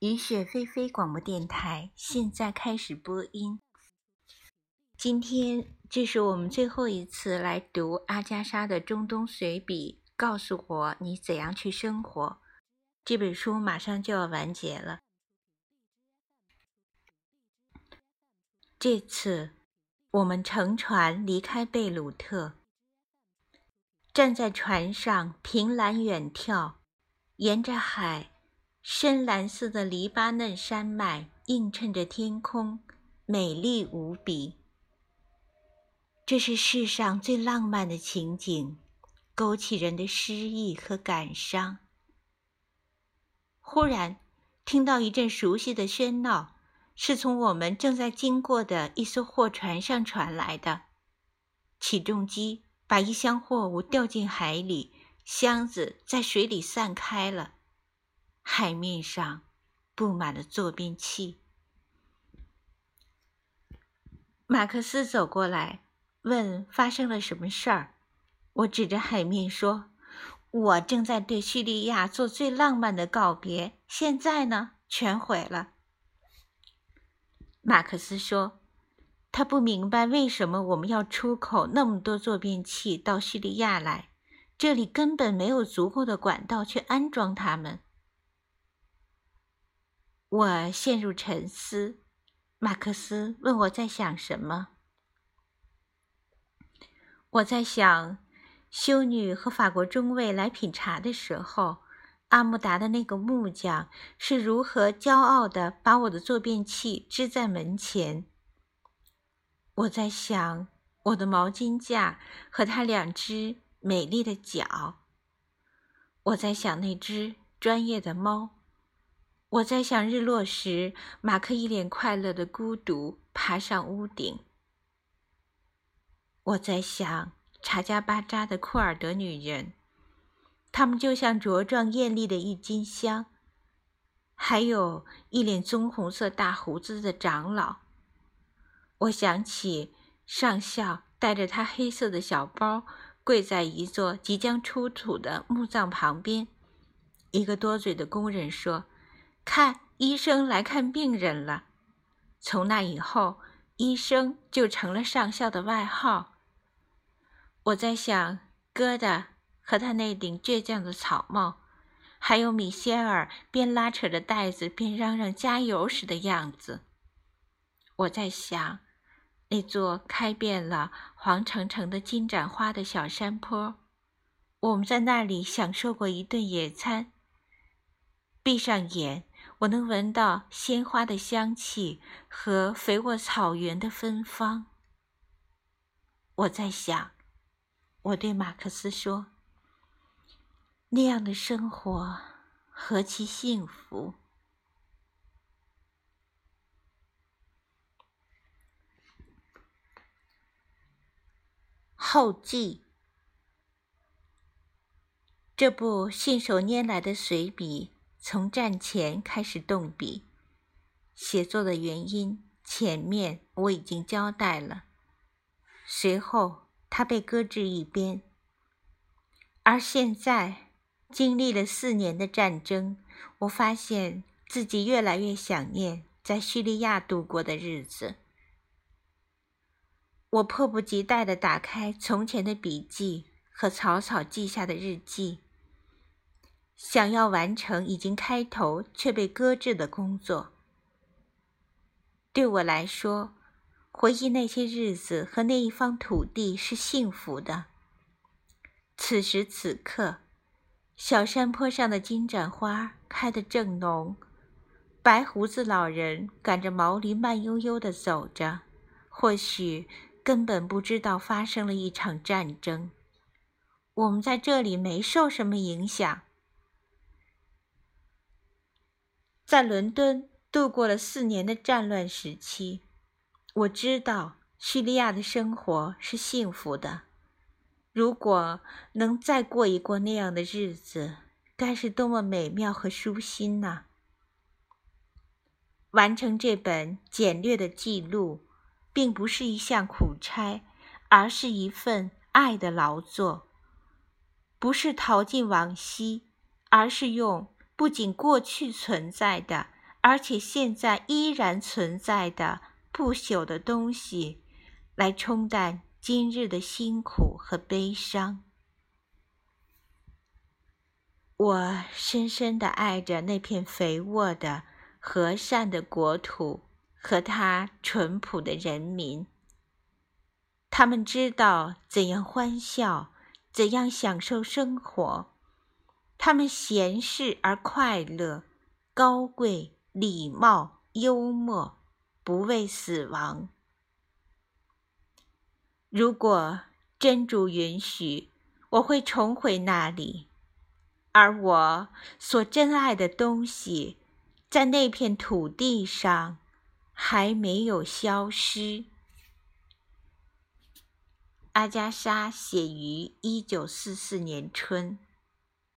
雨雪霏霏广播电台现在开始播音。今天这是我们最后一次来读阿加莎的中东随笔。告诉我你怎样去生活。这本书马上就要完结了。这次我们乘船离开贝鲁特，站在船上，凭栏远眺，沿着海。深蓝色的黎巴嫩山脉映衬着天空，美丽无比。这是世上最浪漫的情景，勾起人的诗意和感伤。忽然，听到一阵熟悉的喧闹，是从我们正在经过的一艘货船上传来的。起重机把一箱货物掉进海里，箱子在水里散开了。海面上布满了坐便器。马克思走过来，问：“发生了什么事儿？”我指着海面说：“我正在对叙利亚做最浪漫的告别，现在呢，全毁了。”马克思说：“他不明白为什么我们要出口那么多坐便器到叙利亚来，这里根本没有足够的管道去安装它们。”我陷入沉思。马克思问我在想什么。我在想，修女和法国中尉来品茶的时候，阿木达的那个木匠是如何骄傲地把我的坐便器支在门前。我在想我的毛巾架和他两只美丽的脚。我在想那只专业的猫。我在想，日落时，马克一脸快乐的孤独爬上屋顶。我在想，查加巴扎的库尔德女人，她们就像茁壮艳丽的郁金香。还有一脸棕红色大胡子的长老。我想起上校带着他黑色的小包，跪在一座即将出土的墓葬旁边。一个多嘴的工人说。看，医生来看病人了。从那以后，医生就成了上校的外号。我在想，疙瘩和他那顶倔强的草帽，还有米歇尔边拉扯着袋子边嚷嚷加油时的样子。我在想，那座开遍了黄澄澄的金盏花的小山坡，我们在那里享受过一顿野餐。闭上眼。我能闻到鲜花的香气和肥沃草原的芬芳。我在想，我对马克思说：“那样的生活何其幸福！”后记：这部信手拈来的随笔。从战前开始动笔，写作的原因前面我已经交代了。随后他被搁置一边，而现在经历了四年的战争，我发现自己越来越想念在叙利亚度过的日子。我迫不及待地打开从前的笔记和草草记下的日记。想要完成已经开头却被搁置的工作。对我来说，回忆那些日子和那一方土地是幸福的。此时此刻，小山坡上的金盏花开得正浓，白胡子老人赶着毛驴慢悠悠地走着，或许根本不知道发生了一场战争。我们在这里没受什么影响。在伦敦度过了四年的战乱时期，我知道叙利亚的生活是幸福的。如果能再过一过那样的日子，该是多么美妙和舒心呐！完成这本简略的记录，并不是一项苦差，而是一份爱的劳作。不是逃进往昔，而是用。不仅过去存在的，而且现在依然存在的不朽的东西，来冲淡今日的辛苦和悲伤。我深深地爱着那片肥沃的、和善的国土和它淳朴的人民。他们知道怎样欢笑，怎样享受生活。他们闲适而快乐，高贵、礼貌、幽默，不畏死亡。如果真主允许，我会重回那里，而我所珍爱的东西，在那片土地上还没有消失。阿加莎写于一九四四年春。